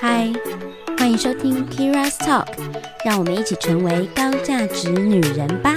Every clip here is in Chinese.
嗨，欢迎收听 Kira's Talk，让我们一起成为高价值女人吧。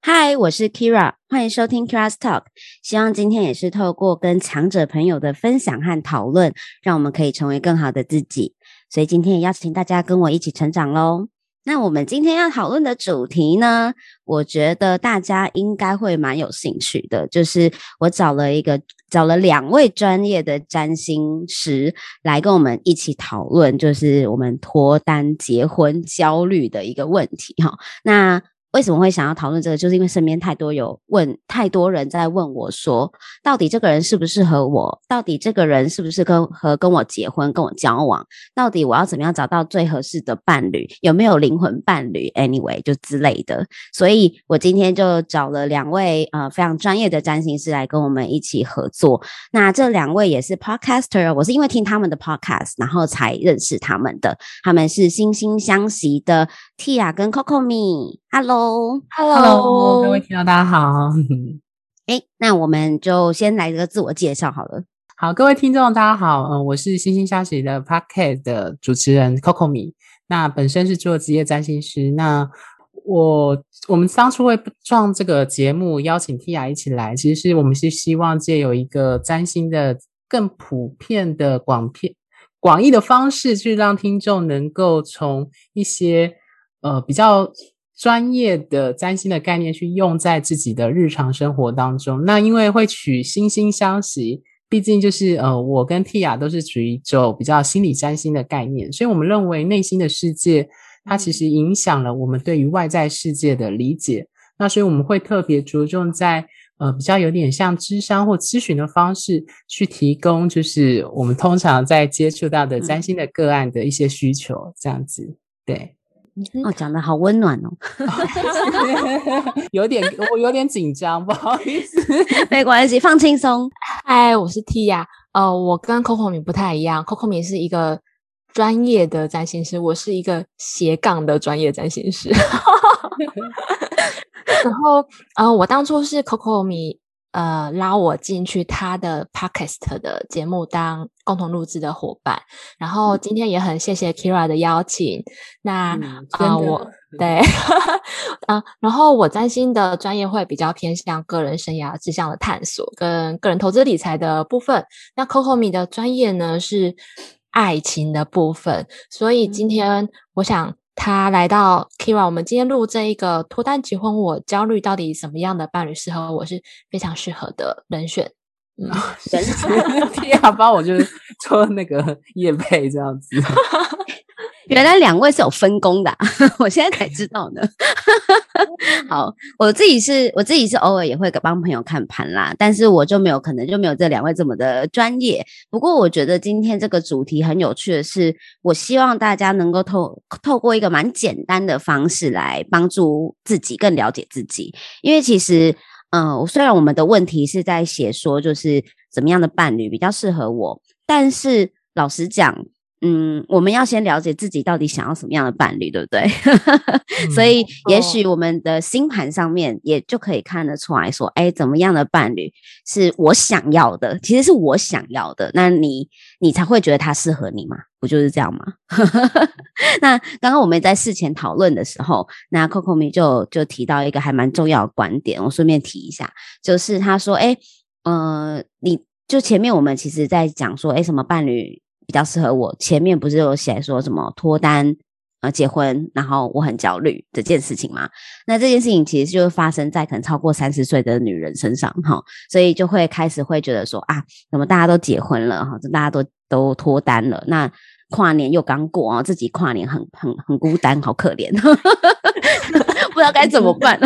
嗨，我是 Kira，欢迎收听 Kira's Talk。希望今天也是透过跟强者朋友的分享和讨论，让我们可以成为更好的自己。所以今天也邀请大家跟我一起成长喽。那我们今天要讨论的主题呢，我觉得大家应该会蛮有兴趣的，就是我找了一个找了两位专业的占星师来跟我们一起讨论，就是我们脱单、结婚焦虑的一个问题哈。那为什么会想要讨论这个？就是因为身边太多有问，太多人在问我说，到底这个人适不适合我？到底这个人是不是跟和跟我结婚、跟我交往？到底我要怎么样找到最合适的伴侣？有没有灵魂伴侣？Anyway，就之类的。所以我今天就找了两位呃非常专业的占星师来跟我们一起合作。那这两位也是 Podcaster，我是因为听他们的 Podcast，然后才认识他们的。他们是惺惺相惜的 Tia 跟 Coco 米。Hello，Hello，各位听众大家好。哎，那我们就先来一个自我介绍好了。好，各位听众大家好，嗯，我是星星消息的 Podcast 的主持人 Coco 米。那本身是做职业占星师。那我我们当初会创这个节目，邀请 Tia 一起来，其实是我们是希望借有一个占星的更普遍的广片广义的方式，去让听众能够从一些呃比较。专业的占星的概念去用在自己的日常生活当中，那因为会取惺惺相惜，毕竟就是呃，我跟 Tia 都是属于走比较心理占星的概念，所以我们认为内心的世界它其实影响了我们对于外在世界的理解。那所以我们会特别着重在呃比较有点像智商或咨询的方式去提供，就是我们通常在接触到的占星的个案的一些需求，这样子对。哦，讲的好温暖哦，有点我有点紧张，不好意思，没关系，放轻松。嗨，我是 T 呀，呃，我跟 Coco 米不太一样，Coco 米是一个专业的占星师，我是一个斜杠的专业占星师。然后，呃，我当初是 Coco 米。呃，拉我进去他的 podcast 的节目当共同录制的伙伴，然后今天也很谢谢 Kira 的邀请。那啊，我对，嗯，然后我占星的专业会比较偏向个人生涯志向的探索跟个人投资理财的部分。那 Coco 米的专业呢是爱情的部分，所以今天我想。他来到 Kira，我们今天录这一个脱单结婚，我焦虑到底什么样的伴侣适合我，是非常适合的人选。嗯，人选 Kira 帮我就是做那个叶配这样子。原来两位是有分工的，我现在才知道呢。好，我自己是我自己是偶尔也会帮朋友看盘啦，但是我就没有可能就没有这两位这么的专业。不过我觉得今天这个主题很有趣的是，我希望大家能够透透过一个蛮简单的方式来帮助自己更了解自己，因为其实，嗯，虽然我们的问题是在写说就是怎么样的伴侣比较适合我，但是老实讲。嗯，我们要先了解自己到底想要什么样的伴侣，对不对？所以，也许我们的星盘上面也就可以看得出来说，哎，怎么样的伴侣是我想要的？其实是我想要的，那你你才会觉得他适合你嘛？不就是这样吗？那刚刚我们在事前讨论的时候，那 Coco 咪就就提到一个还蛮重要的观点，我顺便提一下，就是他说，哎，呃，你就前面我们其实在讲说，哎，什么伴侣？比较适合我。前面不是有写说什么脱单啊结婚，然后我很焦虑这件事情吗？那这件事情其实就是发生在可能超过三十岁的女人身上哈，所以就会开始会觉得说啊，怎么大家都结婚了哈，大家都都脱单了，那跨年又刚过啊，自己跨年很很很孤单，好可怜。不知道该怎么办，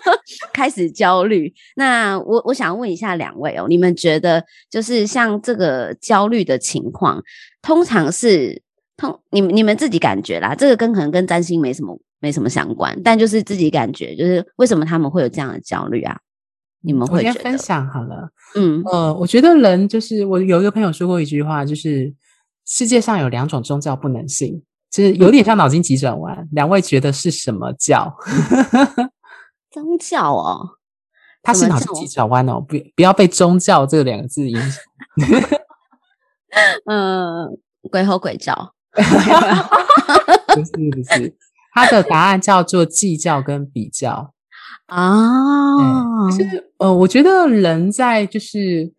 开始焦虑。那我我想问一下两位哦，你们觉得就是像这个焦虑的情况，通常是通你们你们自己感觉啦，这个跟可能跟占星没什么没什么相关，但就是自己感觉，就是为什么他们会有这样的焦虑啊？你们会先分享好了，嗯呃，我觉得人就是我有一个朋友说过一句话，就是世界上有两种宗教不能信。就是有点像脑筋急转弯，两位觉得是什么教？宗教哦，他是脑筋急转弯哦，不不要被宗教这两个字影响。嗯，鬼吼鬼叫，不是不是，他的答案叫做计较跟比较啊。是呃，我觉得人在就是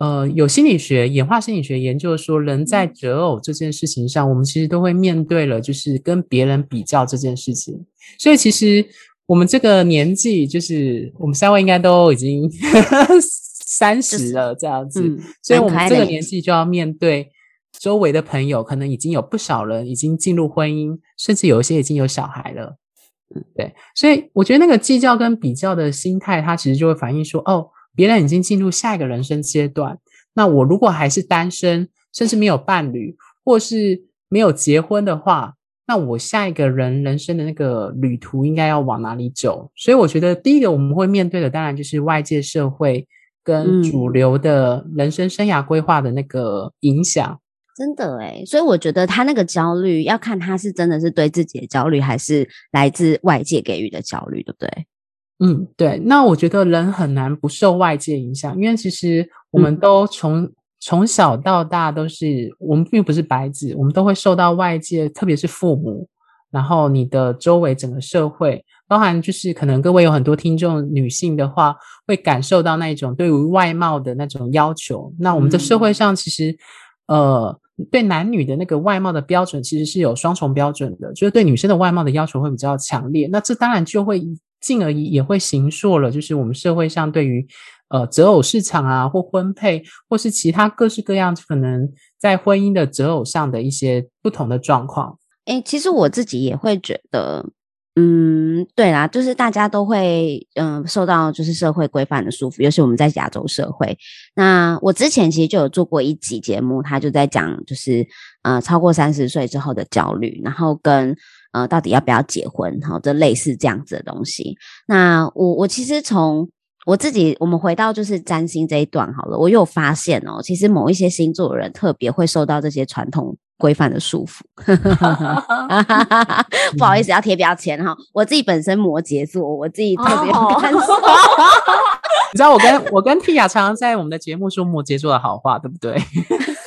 呃，有心理学演化心理学研究说，人在择偶这件事情上，我们其实都会面对了，就是跟别人比较这件事情。所以其实我们这个年纪，就是我们三位应该都已经 三十了这样子，所以我们这个年纪就要面对。周围的朋友可能已经有不少人已经进入婚姻，甚至有一些已经有小孩了。嗯，对，所以我觉得那个计较跟比较的心态，它其实就会反映说，哦，别人已经进入下一个人生阶段，那我如果还是单身，甚至没有伴侣，或是没有结婚的话，那我下一个人人生的那个旅途应该要往哪里走？所以我觉得第一个我们会面对的，当然就是外界社会跟主流的人生生涯规划的那个影响。真的哎，所以我觉得他那个焦虑要看他是真的是对自己的焦虑，还是来自外界给予的焦虑，对不对？嗯，对。那我觉得人很难不受外界影响，因为其实我们都从从小到大都是我们并不是白纸，我们都会受到外界，特别是父母，然后你的周围整个社会，包含就是可能各位有很多听众女性的话，会感受到那种对于外貌的那种要求。那我们的社会上其实呃。对男女的那个外貌的标准，其实是有双重标准的，就是对女生的外貌的要求会比较强烈。那这当然就会进而也会形塑了，就是我们社会上对于呃择偶市场啊，或婚配，或是其他各式各样可能在婚姻的择偶上的一些不同的状况。诶，其实我自己也会觉得。嗯，对啦，就是大家都会嗯受到就是社会规范的束缚，尤其我们在亚洲社会。那我之前其实就有做过一集节目，他就在讲就是呃超过三十岁之后的焦虑，然后跟呃到底要不要结婚，然后这类似这样子的东西。那我我其实从我自己，我们回到就是占星这一段好了，我有发现哦，其实某一些星座的人特别会受到这些传统。规范的束缚，不好意思，要贴标签哈。我自己本身摩羯座，我自己特别感受。你知道我跟我跟 Tia 常常在我们的节目说摩羯座的好话，对不对？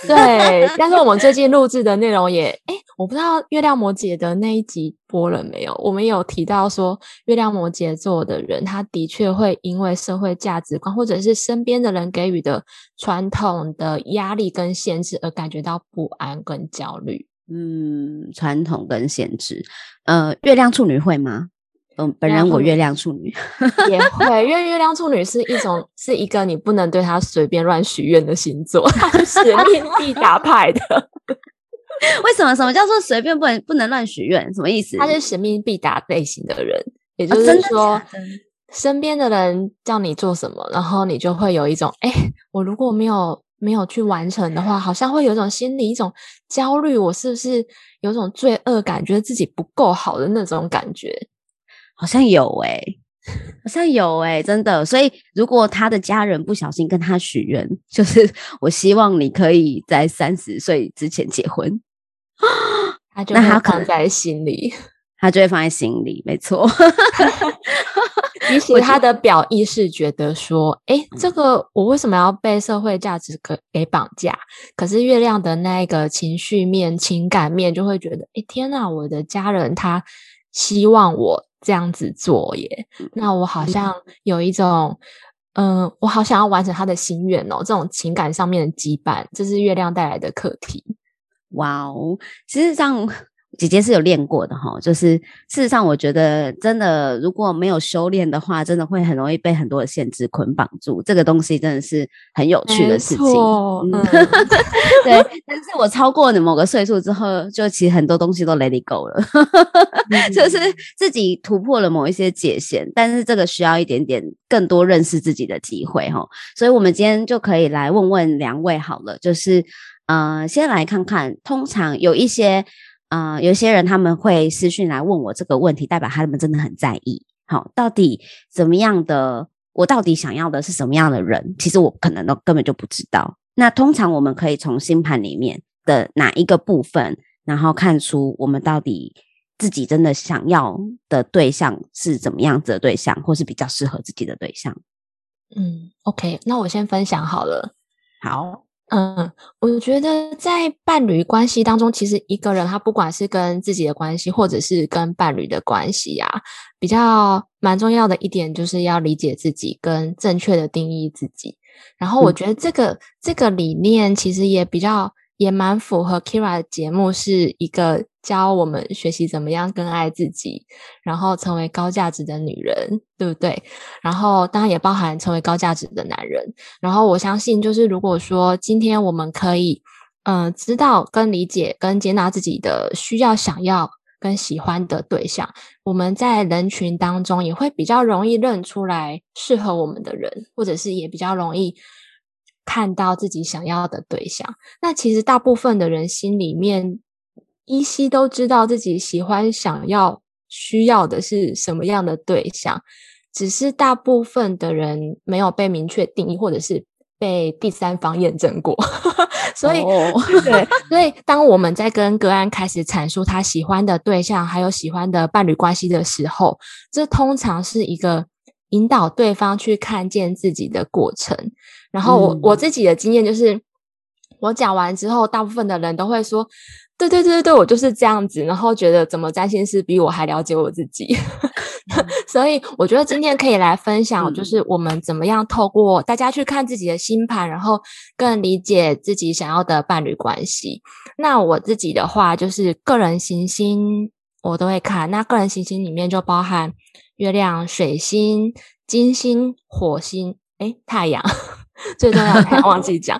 对，但是我们最近录制的内容也，哎，我不知道月亮摩羯的那一集播了没有？我们有提到说，月亮摩羯座的人，他的确会因为社会价值观或者是身边的人给予的传统的压力跟限制而感觉到不安跟焦虑。嗯，传统跟限制，呃，月亮处女会吗？嗯，本人我月亮处女 也会，因为月亮处女是一种是一个你不能对他随便乱许愿的星座，使命必达派的。为什么？什么叫做随便不能不能乱许愿？什么意思？他是神命必达类型的人，也就是说，身边的人叫你做什么，然后你就会有一种，哎，我如果没有没有去完成的话，好像会有一种心理一种焦虑，我是不是有种罪恶感，觉得自己不够好的那种感觉。好像有哎，好像有哎，真的。所以如果他的家人不小心跟他许愿，就是我希望你可以在三十岁之前结婚，他就那他放在心里，他就会放在心里，没错。其实他的表意是觉得说，哎，这个我为什么要被社会价值给给绑架？可是月亮的那个情绪面、情感面就会觉得，哎，天哪，我的家人他希望我。这样子做耶，那我好像有一种，嗯，我好想要完成他的心愿哦。这种情感上面的羁绊，这是月亮带来的课题。哇哦，其实上。姐姐是有练过的哈，就是事实上，我觉得真的如果没有修炼的话，真的会很容易被很多的限制捆绑住。这个东西真的是很有趣的事情。对，但是我超过了某个岁数之后，就其实很多东西都 let it go 了，就是自己突破了某一些界限。但是这个需要一点点更多认识自己的机会哈。所以我们今天就可以来问问两位好了，就是呃，先来看看，通常有一些。啊，有些人他们会私讯来问我这个问题，代表他们真的很在意。好，到底怎么样的？我到底想要的是什么样的人？其实我可能都根本就不知道。那通常我们可以从星盘里面的哪一个部分，然后看出我们到底自己真的想要的对象是怎么样子的对象，或是比较适合自己的对象。嗯，OK，那我先分享好了。好，嗯，我觉得在伴侣关系当中，其实一个人他不管是跟自己的关系，或者是跟伴侣的关系啊，比较蛮重要的一点，就是要理解自己，跟正确的定义自己。然后我觉得这个这个理念其实也比较也蛮符合 Kira 的节目，是一个教我们学习怎么样更爱自己，然后成为高价值的女人，对不对？然后当然也包含成为高价值的男人。然后我相信，就是如果说今天我们可以，嗯，知道跟理解跟接纳自己的需要、想要跟喜欢的对象，我们在人群当中也会比较容易认出来适合我们的人，或者是也比较容易看到自己想要的对象。那其实大部分的人心里面依稀都知道自己喜欢、想要、需要的是什么样的对象，只是大部分的人没有被明确定义，或者是被第三方验证过。所以，哦对，所以当我们在跟格安开始阐述他喜欢的对象，还有喜欢的伴侣关系的时候，这通常是一个引导对方去看见自己的过程。然后我、嗯我自己的经验就是，我讲完之后，大部分的人都会说。对对对对对，我就是这样子，然后觉得怎么占星师比我还了解我自己，所以我觉得今天可以来分享，嗯就是我们怎么样透过大家去看自己的星盘，然后更理解自己想要的伴侣关系。那我自己的话，就是个人行星我都会看，那个人行星里面就包含月亮、水星、金星、火星，诶，太阳 最重要的太阳忘记讲。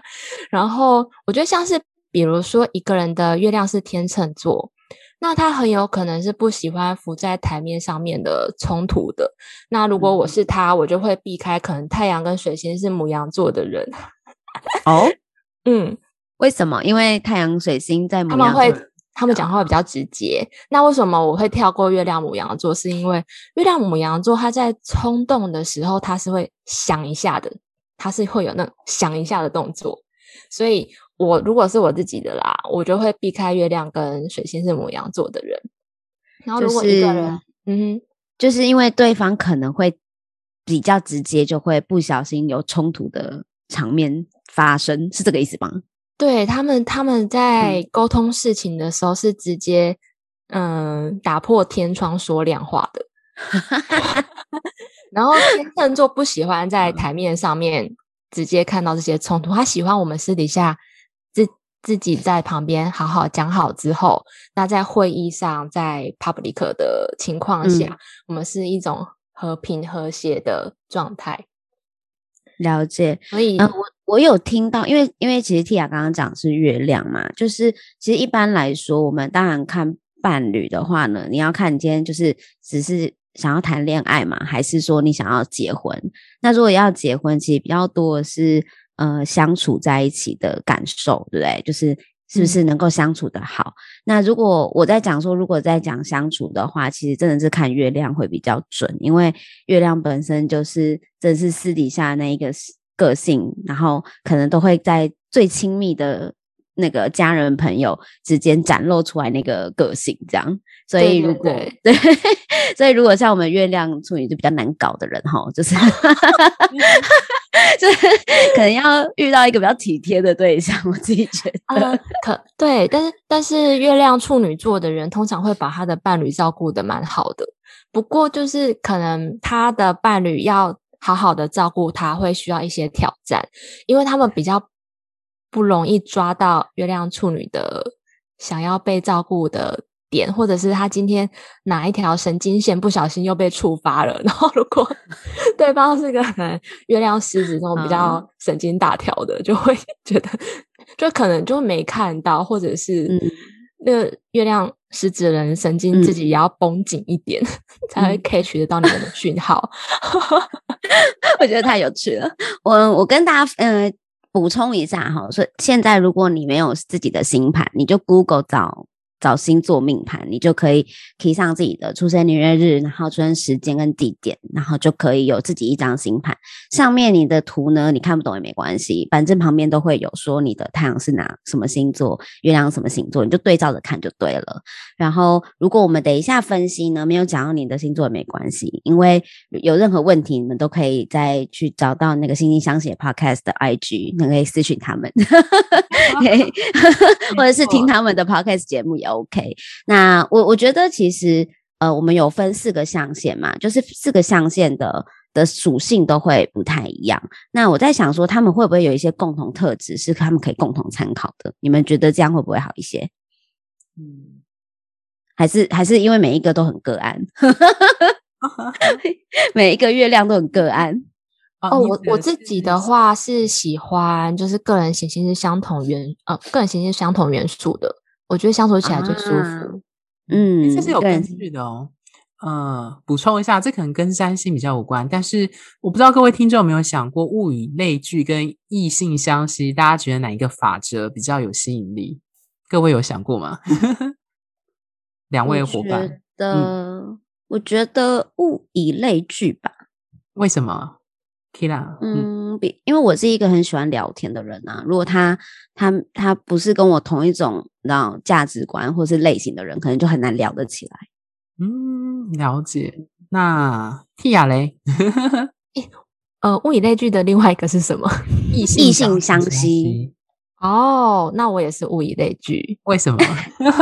然后我觉得像是比如说一个人的月亮是天秤座。那他很有可能是不喜欢浮在台面上面的冲突的。那如果我是他，我就会避开可能太阳跟水星是母羊座的人。哦，嗯，为什么？因为太阳水星在他们会母羊座他们讲话会比较直接。那为什么我会跳过月亮母羊座？是因为月亮母羊座他在冲动的时候，他是会想一下的，他是会有那种想一下的动作。所以我如果是我自己的啦，我就会避开月亮跟水星是母羊座的人。然后如果一个是人，嗯哼。就是因为对方可能会比较直接，就会不小心有冲突的场面发生，是这个意思吗？对他们，他们在沟通事情的时候是直接嗯打破天窗说亮话的。然后天秤座不喜欢在台面上面直接看到这些冲突，他喜欢我们私底下自自己在旁边好好讲好之后，那在会议上，在 public 的情况下，我们是一种和平和谐的状态。了解。所以，我有听到，因为因为其实 Tia 刚刚讲是月亮嘛，就是其实一般来说，我们当然看伴侣的话呢，你要看你今天就是只是想要谈恋爱嘛，还是说你想要结婚？那如果要结婚，其实比较多的是呃相处在一起的感受，对不对？就是是不是能够相处的好？那如果我在讲说，如果在讲相处的话，其实真的是看月亮会比较准，因为月亮本身就是真的是私底下那一个个性，然后可能都会在最亲密的那个家人朋友之间展露出来那个个性，这样。所以如果对 对，所以如果像我们月亮处女就比较难搞的人哈，就是 就是可能要遇到一个比较体贴的对象，我自己觉得。呃，可对，但是但是月亮处女座的人通常会把他的伴侣照顾的蛮好的，不过就是可能他的伴侣要好好的照顾他，会需要一些挑战，因为他们比较不容易抓到月亮处女的想要被照顾的点，或者是他今天哪一条神经线不小心又被触发了，然后如果 对方是个可能月亮狮子这种比较嗯。神经大条的，就会 觉得就可能就没看到，或者是嗯那个月亮狮子人神经自嗯己也要绷紧一点，才会嗯 catch 得到你们的讯号。我觉得太有趣了。我我跟大家呃补充一下哈，说现在如果你没有自己的星盘，你就 Google 找找星座命盘，你就可以 key 上自己的出生年月日，然后出生时间跟地点，然后就可以有自己一张星盘。上面你的图呢，你看不懂也没关系，反正旁边都会有说你的太阳是哪什么星座，月亮什么星座，你就对照着看就对了。然后如果我们等一下分析呢，没有讲到你的星座也没关系，因为有任何问题，你们都可以再去找到那个星星相写 podcast 的 IG，那可以私讯他们，或者是听他们的 podcast 节目也 OK。那我我觉得其实呃，我们有分四个象限嘛，就是四个象限的的属性都会不太一样。那我在想说，他们会不会有一些共同特质是他们可以共同参考的？你们觉得这样会不会好一些？嗯，还是还是因为每一个都很个案，每一个月亮都很个案。哦，我我自己的话是喜欢，就是个人行星是相同元，呃，个人行星相同元素的，我觉得相处起来最舒服。嗯，这是有根据的哦。呃，补充一下，这可能跟占星比较有关，但是我不知道各位听众有没有想过，物以类聚跟异性相吸，大家觉得哪一个法则比较有吸引力？各位有想过吗？两位伙伴，的，我觉得物以类聚吧。为什么？Kira，嗯，比因为我是一个很喜欢聊天的人啊。如果他他他不是跟我同一种然后价值观或是类型的人，可能就很难聊得起来。嗯，了解。那 Tia 嘞？呃，物以类聚的另外一个是什么？异性异性相吸。哦，那我也是物以类聚。为什么？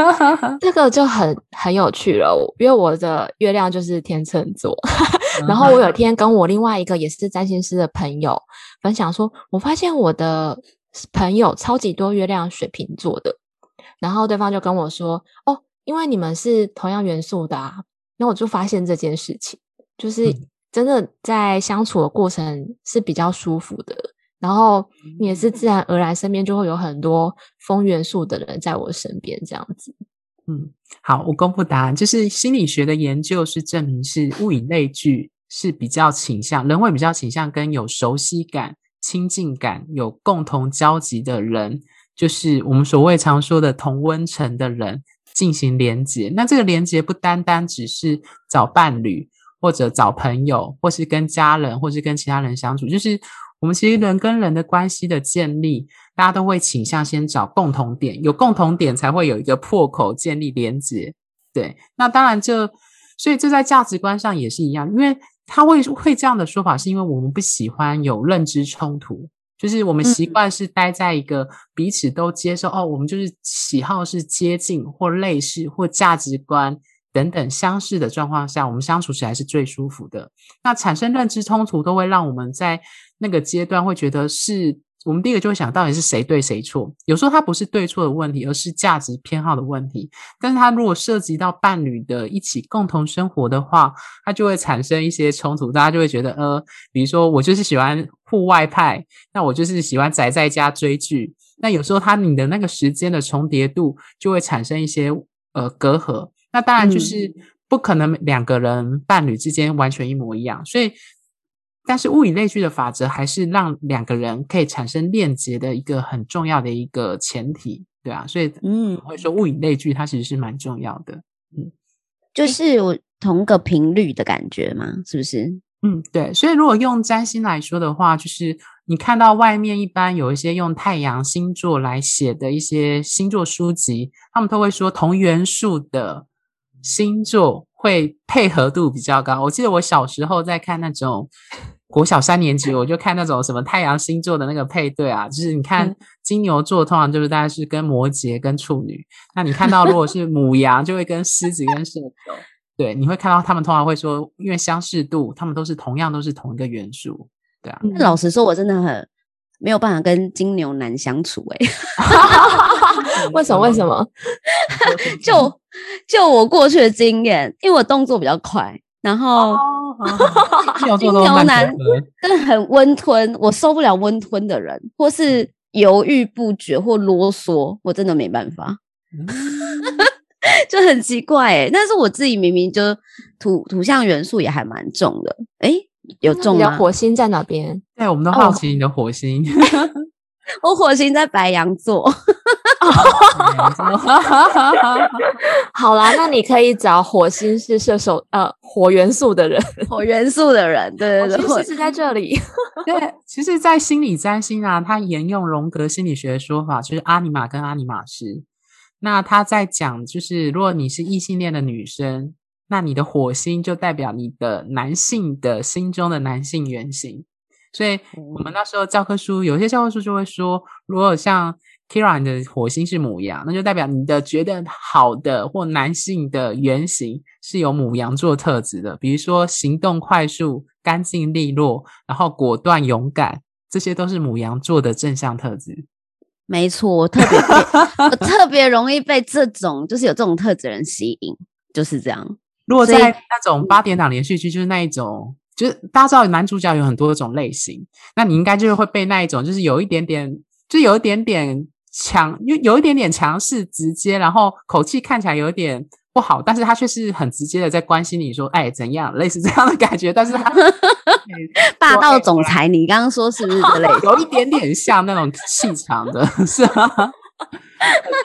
这个就很很有趣了，因为我的月亮就是天秤座。然后我有一天跟我另外一个也是占星师的朋友分享说，我发现我的朋友超级多月亮水瓶座的。然后对方就跟我说：“哦，因为你们是同样元素的。”啊。”那我就发现这件事情，就是真的在相处的过程是比较舒服的。然后也是自然而然，身边就会有很多风元素的人在我身边，这样子。嗯，好，我公布答案，就是心理学的研究是证明是物以类聚是比较倾向，人会比较倾向跟有熟悉感、亲近感、有共同交集的人，就是我们所谓常说的同温层的人进行连接。那这个连接不单单只是找伴侣，或者找朋友，或是跟家人，或是跟其他人相处，就是。我们其实人跟人的关系的建立，大家都会倾向先找共同点，有共同点才会有一个破口建立连接。对，那当然这，所以这在价值观上也是一样，因为他会会这样的说法，是因为我们不喜欢有认知冲突，就是我们习惯是待在一个彼此都接受哦，我们就是喜好是接近或类似或价值观。等等相似的状况下，我们相处起来是最舒服的。那产生认知冲突，都会让我们在那个阶段会觉得是我们第一个就会想到底是谁对谁错。有时候它不是对错的问题，而是价值偏好的问题。但是它如果涉及到伴侣的一起共同生活的话，它就会产生一些冲突。大家就会觉得，呃，比如说我就是喜欢户外派，那我就是喜欢宅在家追剧。那有时候他你的那个时间的重叠度就会产生一些呃隔阂。那当然就是不可能两个人伴侣之间完全一模一样，所以，但是物以类聚的法则还是让两个人可以产生链接的一个很重要的一个前提，对啊，所以嗯，会说物以类聚它其实是蛮重要的，嗯，就是我同个频率的感觉嘛，是不是？嗯，对，所以如果用占星来说的话，就是你看到外面一般有一些用太阳星座来写的一些星座书籍，他们都会说同元素的。星座会配合度比较高。我记得我小时候在看那种 国小三年级，我就看那种什么太阳星座的那个配对啊，就是你看金牛座通常就是大概是跟摩羯跟处女，那你看到如果是母羊就会跟狮子跟射手，对，你会看到他们通常会说，因为相似度，他们都是同样都是同一个元素，对啊。老实说，我真的很没有办法跟金牛男相处，哎。为什么？为什么？就就我过去的经验，因为我动作比较快，然后 金牛男真的很温吞，我受不了温吞的人，或是犹豫不决或啰嗦，我真的没办法，就很奇怪哎。但是我自己明明就土土象元素也还蛮重的，哎，有重吗？火星在哪边？对，我们都好奇你的火星。我火星在白羊座，好啦，那你可以找火星是射手呃火元素的人，火元素的人，对对对，火星是在这里。对，其实，在心理占星啊，它沿用荣格心理学的说法，就是阿尼玛跟阿尼玛斯。那他在讲，就是如果你是异性恋的女生，那你的火星就代表你的男性的心中的男性原型。所以我们那时候教科书有些教科书就会说，如果像 Kira 你的火星是母羊，那就代表你的觉得好的或男性的原型是有母羊座特质的，比如说行动快速、干净利落，然后果断勇敢，这些都是母羊座的正向特质。没错，我特别 我特别容易被这种就是有这种特质的人吸引，就是这样。如果在那种八点档连续剧，就是那一种。就是大家知道男主角有很多种类型，那你应该就是会被那一种，就是有一点点，就有一点点强，有有一点点强势、直接，然后口气看起来有一点不好，但是他却是很直接的在关心你说，哎，怎样，类似这样的感觉。但是他 霸道总裁，你刚刚说是不是这类？有一点点像那种气场的，是吗？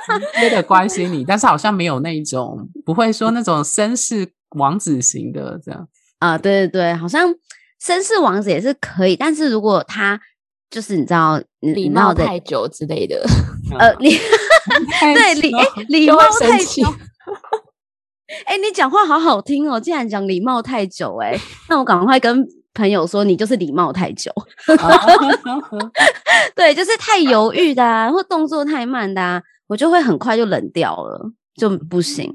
直接的关心你，但是好像没有那一种，不会说那种绅士王子型的这样。啊，对对对，好像绅士王子也是可以，但是如果他就是你知道礼貌太久之类的，呃，礼对礼哎礼貌太久，哎，你讲话好好听哦，竟然讲礼貌太久，哎，那我赶快跟朋友说，你就是礼貌太久，对，就是太犹豫的，或动作太慢的，我就会很快就冷掉了，就不行。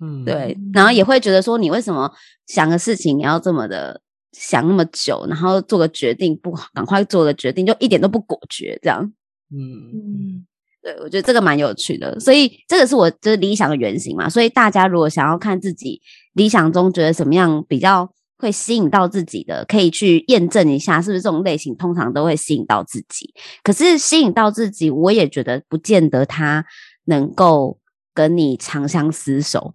嗯，对，然后也会觉得说，你为什么想个事情你要这么的想那么久，然后做个决定不好，赶快做个决定，就一点都不果决，这样。嗯嗯，对，我觉得这个蛮有趣的，所以这个是我就是理想的原型嘛。所以大家如果想要看自己理想中觉得什么样比较会吸引到自己的，可以去验证一下是不是这种类型，通常都会吸引到自己。可是吸引到自己，我也觉得不见得他能够跟你长相厮守。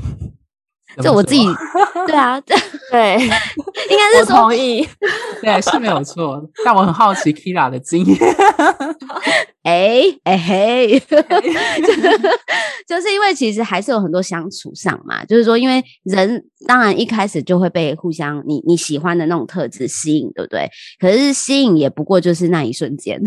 就我自己，对啊，对，应该是同意，对，是没有错。但我很好奇 Kira 的经验，哎哎嘿，就是因为其实还是有很多相处上嘛，就是说，因为人当然一开始就会被互相你你喜欢的那种特质吸引，对不对？可是吸引也不过就是那一瞬间，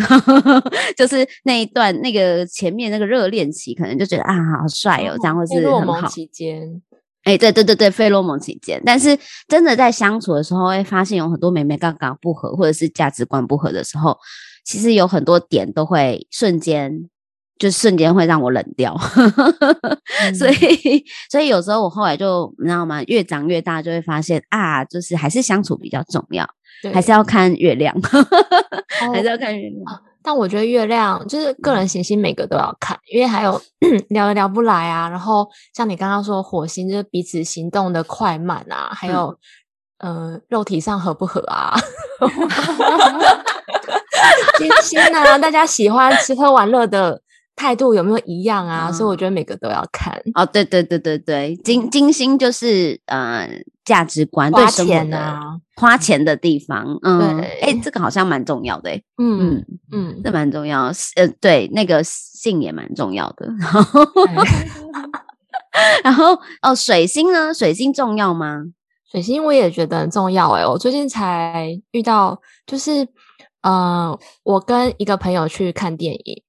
就是那一段那个前面那个热恋期，可能就觉得啊好帅哦，这样或是很好期间。哎，对对对对，费洛蒙期间，但是真的在相处的时候，会发现有很多美眉刚刚不合，或者是价值观不合的时候，其实有很多点都会瞬间就瞬间会让我冷掉。所以，所以有时候我后来就你知道吗？越长越大，就会发现啊，就是还是相处比较重要，还是要看月亮，还是要看月亮。但我觉得月亮就是个人行星，每个都要看，因为还有 聊也聊不来啊。然后像你刚刚说火星，就是彼此行动的快慢啊，还有呃肉体上合不合啊。金星啊，大家喜欢吃喝玩乐的。态度有没有一样啊？所以我觉得每个都要看哦。对对对对对，金金星就是呃价值观、花钱啊、花钱的地方。嗯，哎，这个好像蛮重要的。嗯嗯嗯，这蛮重要。呃，对，那个性也蛮重要的。然后哦，水星呢？水星重要吗？水星我也觉得很重要。哎，我最近才遇到，就是呃，我跟一个朋友去看电影。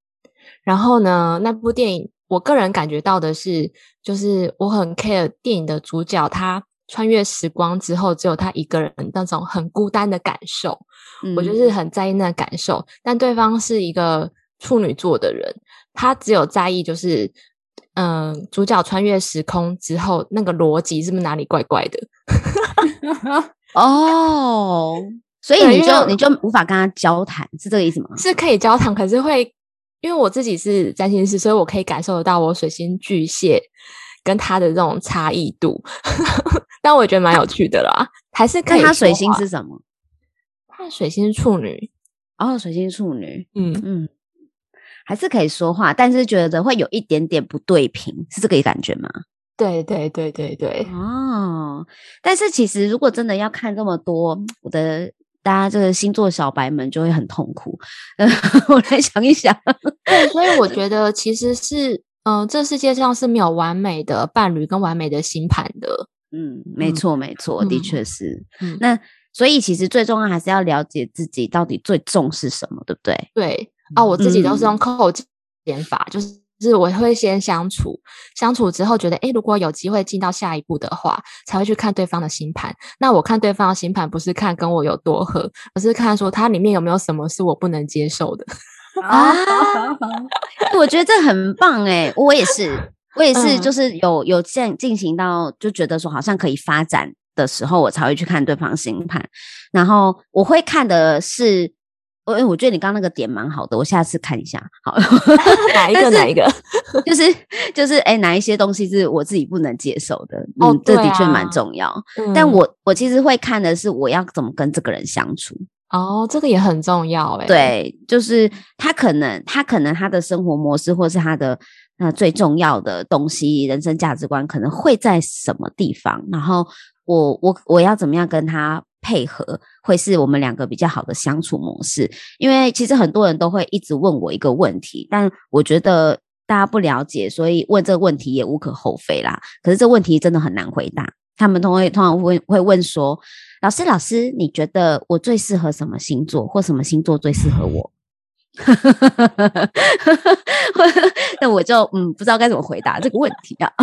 然后呢，那部电影我个人感觉到的是，就是我很 care 电影的主角，他穿越时光之后，只有他一个人那种很孤单的感受，我就是很在意那感受。但对方是一个处女座的人，他只有在意就是，嗯，主角穿越时空之后，那个逻辑是不是哪里怪怪的？哦，所以你就你就无法跟他交谈，是这个意思吗？是可以交谈，可是会。因为我自己是占星师，所以我可以感受得到我水星巨蟹跟他的这种差异度，但我也觉得蛮有趣的啦。还是看他水星是什么？他水星处女，哦，水星处女，嗯嗯，还是可以说话，但是觉得会有一点点不对平，是这个感觉吗？对对对对对，哦。但是其实如果真的要看这么多，我的。大家这个星座小白们就会很痛苦。呃，我来想一想，对，所以我觉得其实是，嗯、这世界上是没有完美的伴侣跟完美的星盘的。嗯，没错，没错，的嗯确是。嗯那所以其实最重要还是要了解自己到底最重视什么，对不对？对，啊，我自己都是嗯用扣减法，就是。就是我会先相处，相处之后觉得，诶，如果有机会进到下一步的话，才会去看对方的星盘。那我看对方的星盘，不是看跟我有多合，而是看说它里面有没有什么是我不能接受的。啊，我觉得这很棒哎，我也是，我也是，嗯就是有有进进行到就觉得说好像可以发展的时候，我才会去看对方星盘。然后我会看的是，我诶我觉得你刚刚那个点蛮好的，我下次看一下。好，哪一个哪一个？就是就是哎，哪一些东西是我自己不能接受的？哦嗯，这的确蛮啊重要。但嗯我我其实会看的是我要怎么跟这个人相处。哦，这个也很重要哎。，对，就是他可能他可能他的生活模式，或是他的那最重要的东西，人生价值观可能会在什么地方，然后我我我要怎么样跟他配合，会是我们两个比较好的相处模式。因为其实很多人都会一直问我一个问题，但我觉得大家不了解，所以问这个问题也无可厚非啦。可是这问题真的很难回答，他们都会通常会会问说。老师，老师，你觉得我最适合什么星座，或什么星座最适合我？那我就嗯不知道该怎么回答这个问题啊。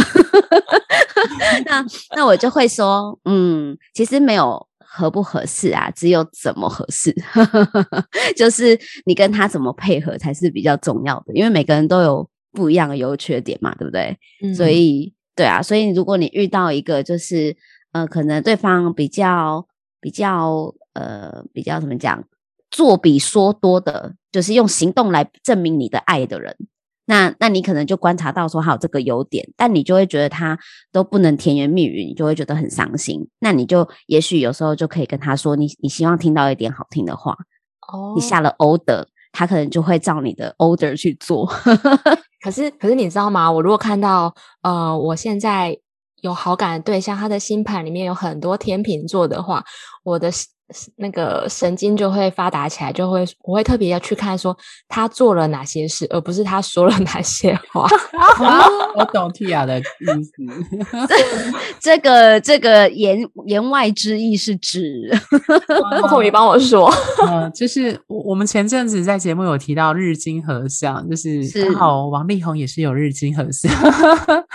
那那我就会说，嗯，其实没有合不合适啊，只有怎么合适，就是你跟他怎么配合才是比较重要的，因为每个人都有不一样的优缺点嘛，对不对？嗯所以对啊，所以如果你遇到一个就是呃，可能对方比较比较呃比较怎么讲，做比说多的，就是用行动来证明你的爱的人。那那你可能就观察到说他有这个优点，但你就会觉得他都不能甜言蜜语，你就会觉得很伤心。那你就也许有时候就可以跟他说，你你希望听到一点好听的话，哦你下了 order，他可能就会照你的 order 去做。可是，可是你知道吗？我如果看到呃，我现在有好感的对象，他的星盘里面有很多天秤座的话，我的神那个神经就会发达起来，就会我会特别要去看说他做了哪些事，而不是他说了哪些话。我懂 Tia 的意思。这个这个言言外之意是指，后面帮我说，嗯，就是我我们前阵子在节目有提到日金合相，就是是刚好王力宏也是有日金合相。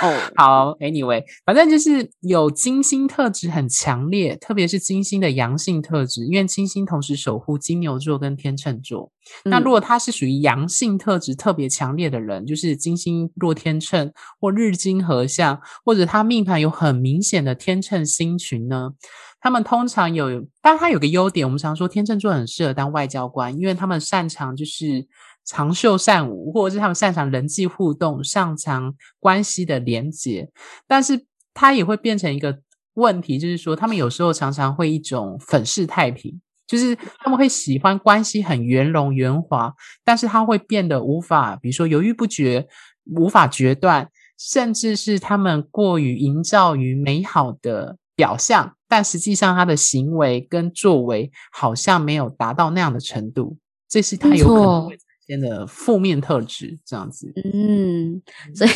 哦 好，Anyway，反正就是有金星特质很强烈，特别是金星的阳性特质，因为金星同时守护金牛座跟天秤座。那嗯。如果他是属于阳性特质特别强烈的人，就是金星落天秤或日金合相，或者他命盘有很明显的天秤星群呢，他们通常有，但他有个优点，我们常说天秤座很适合当外交官，因为他们擅长就是长袖善舞，或者是他们擅长人际互动，擅长关系的连接，但是他也会变成一个问题，就是说他们有时候常常会一种粉饰太平。就是他们会喜欢关系很圆融圆滑，但是他会变得无法，比如说犹豫不决，无法决断，甚至是他们过于营造于美好的表象，但实际上他的行为跟作为好像没有达到那样的程度，这是他有可能会产生的负面特质，这样子。嗯，所以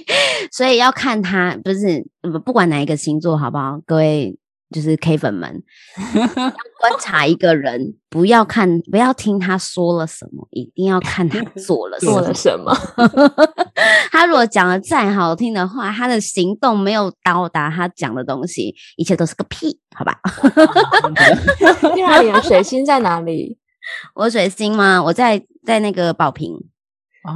所以要看他不是不不管哪一个星座好不好，各位就是 K 粉们，要观察一个人，不要看不要听他说了什么，一定要看他 做了什做。了什么？他如果讲的再好听的话，他的行动没有到达他讲的东西，一切都是个屁，好吧？既然你的水星在哪里？我水星吗？我在在那个宝瓶，哦，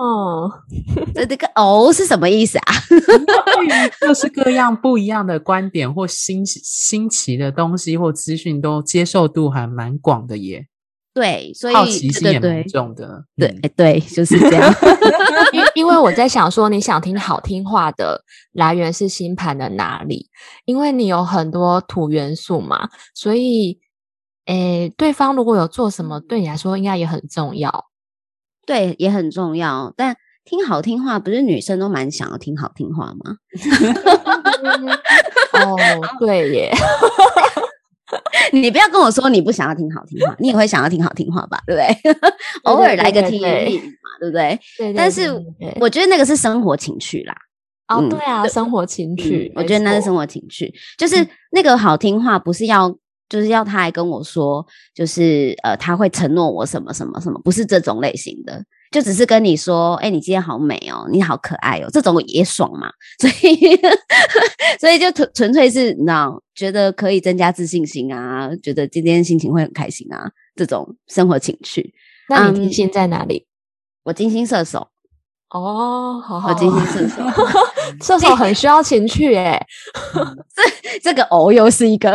哦，这这个哦是什么意思啊？对于各式各样不一样的观点或新新奇的东西或资讯，都接受度还蛮广的耶，对，所以好奇心也蛮对对对重的。对对，就是这样。因因为我在想说，你想听好听话的来源是星盘的哪里？因为你有很多土元素嘛，所以，诶，对方如果有做什么，对你来说应该也很重要。对，也很重要。但听好听话，不是女生都蛮想要听好听话吗？哦，对耶，你不要跟我说你不想要听好听话，你也会想要听好听话吧？对不对？偶尔来个对对对甜言蜜语嘛，对不对？但是我觉得那个是生活情趣啦。哦，嗯对啊，生活情趣嗯，我觉得那是生活活情趣，就是那个好听话，不是要就是要他来跟我说，就是呃他会承诺我什么什么什么，不是这种类型的，就只是跟你说，哎、你今天好美哦，你好可爱哦，这种也爽嘛，所以 所以就纯纯粹是你知道，觉得可以增加自信心啊，觉得今天心情会很开心啊，这种生活情趣。嗯那你金星在哪里？我金星射手，哦，好好，金星射手，射手很需要情趣诶，这这个偶又是一个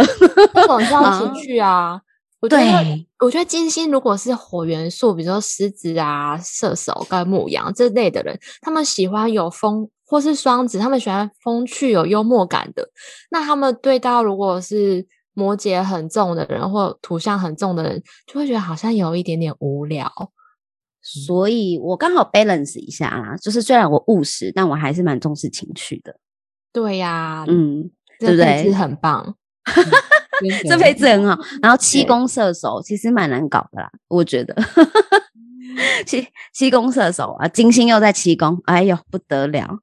这种需要情趣啊。我觉得，对。我觉得金星如果是火元素，比如说狮子啊、射手跟牧羊这类的人，他们喜欢有风，或是双子，他们喜欢风趣、有幽默感的。那他们对到如果是摩羯很重的人，或土象很重的人，就会觉得好像有一点点无聊。所以我刚好 balance 一下啦，就是虽然我务实，但我还是蛮重视情趣的。对呀、嗯，这对不对很棒。这配置很好。然后七宫射手其实蛮难搞的啦，我觉得。七七宫射手啊，金星又在七宫，哎呦不得了。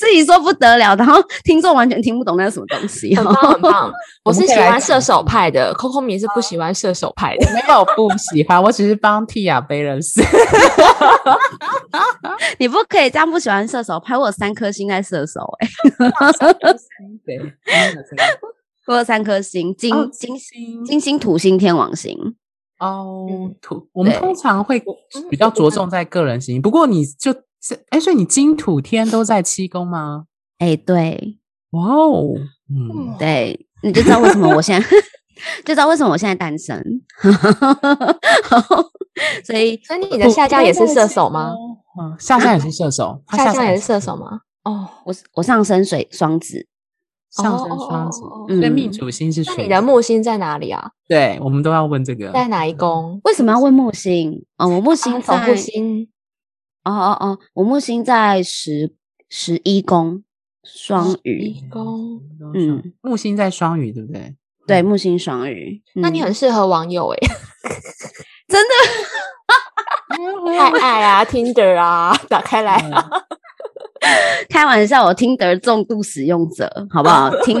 自己说不得了，然后听众完全听不懂那是什么东西。很棒，很棒！我是喜欢射手派的，Coco 米是不喜欢射手派的。没有不喜欢，我只是帮 Tia balance。你不可以这样不喜欢射手派，我有三颗星在射手、欸，对，我有三颗星，金、哦金星金星、土星、天王星。哦嗯，土，我们通常会嗯比较着重在个人行，不过你就是，哎，所以你金土天都在七宫吗？哎、对哇哦，嗯，对，你就知道为什么我现在 就知道为什么我现在单身。所以所以你的下家也是射手吗？嗯，下家也是射手，他下家也是射手吗？哦，我我上升水双子，上升双子，哦所以嗯命主星是水那你的木星在哪里啊？对，我们都要问这个。在哪一宫？为什么要问木星？哦，我木星守护星哦哦哦，我木星在十十一宫双鱼，一宫。嗯嗯，木星在双鱼，对不对？对，木星双鱼。嗯那你很适合网友 诶，真的 爱爱啊，Tinder 啊，打开来啊。开玩笑，我听得重度使用者，好不好？听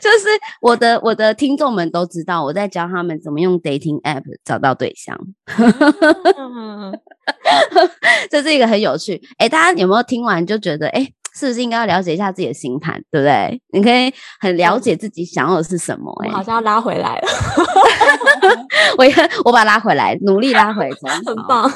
就是我的我的听众们都知道，我在教他们怎么用 dating app 找到对象，嗯这是一个很有趣。哎，大家有没有听完就觉得，哎，是不是应该要了解一下自己的星盘，对不对？你可以很了解自己想要的是什么、我好哎，像要拉回来了，我也我把它拉回来，努力拉回来，很棒。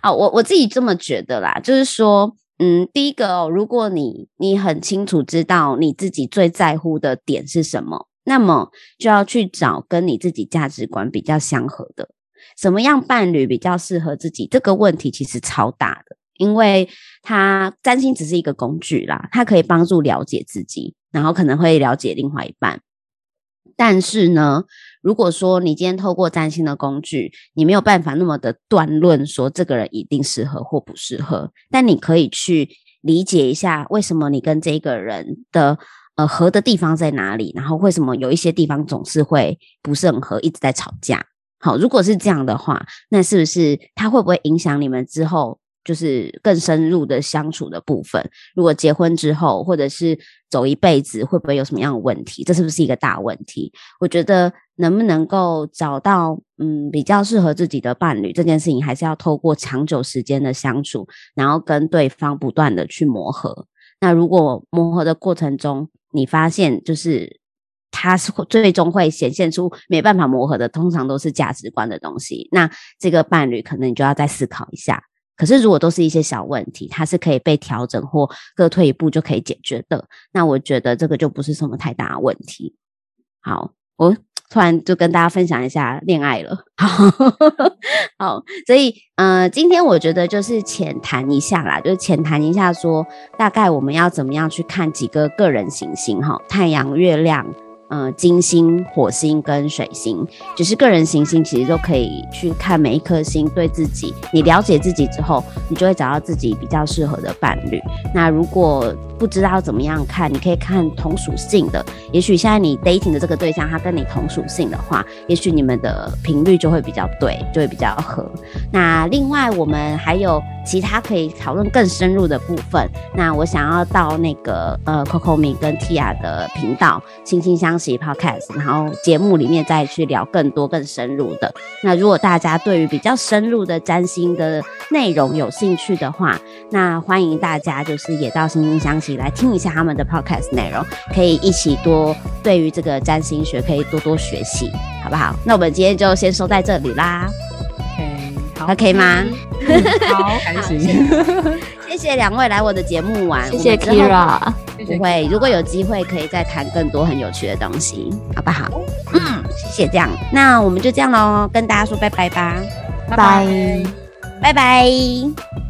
啊，我我自己这么觉得啦，就是说，嗯，第一个，如果你你很清楚知道你自己最在乎的点是什么，那么就要去找跟你自己价值观比较相合的，什么样伴侣比较适合自己？这个问题其实超大的，因为它占星只是一个工具啦，它可以帮助了解自己，然后可能会了解另外一半。但是呢，如果说你今天透过占星的工具，你没有办法那么的断论说这个人一定适合或不适合，但你可以去理解一下为什么你跟这个人的呃合的地方在哪里，然后为什么有一些地方总是会不是很合，一直在吵架。好，如果是这样的话，那是不是他会不会影响你们之后就是更深入的相处的部分？如果结婚之后，或者是走一辈子，会不会有什么样的问题？这是不是一个大问题？我觉得能不能够找到嗯比较适合自己的伴侣，这件事情还是要透过长久时间的相处，然后跟对方不断的去磨合。那如果磨合的过程中，你发现就是他是会最终会显现出没办法磨合的，通常都是价值观的东西。那这个伴侣可能你就要再思考一下。可是如果都是一些小问题，它是可以被调整或各退一步就可以解决的，那我觉得这个就不是什么太大的问题。好，我突然就跟大家分享一下恋爱了。好，好，所以呃，今天我觉得就是浅谈一下啦，就是浅谈一下说，大概我们要怎么样去看几个个人行星哈，太阳、月亮。呃金星、火星跟水星，只是个人行星，其实都可以去看每一颗星对自己，你了解自己之后，你就会找到自己比较适合的伴侣。那如果不知道怎么样看，你可以看同属性的。也许现在你 dating 的这个对象，他跟你同属性的话，也许你们的频率就会比较对，就会比较合。那另外，我们还有其他可以讨论更深入的部分。那我想要到那个呃 Coco 米跟 Tia 的频道《惺惺相惜 Podcast》，然后节目里面再去聊更多更深入的。那如果大家对于比较深入的占星的内容有兴趣的话，那欢迎大家就是也到星星相惜来听一下他们的 Podcast 内容，可以一起多对于这个占星学可以多多学习，好不好？那我们今天就先收在这里啦。OK，好，OK 吗？好。开心，谢谢。两位来我的节目玩，谢谢 Kira，不会，如果有机会可以再谈更多很有趣的东西，好不好？嗯，谢谢。这样，那我们就这样喽，跟大家说拜拜吧，拜拜。拜拜。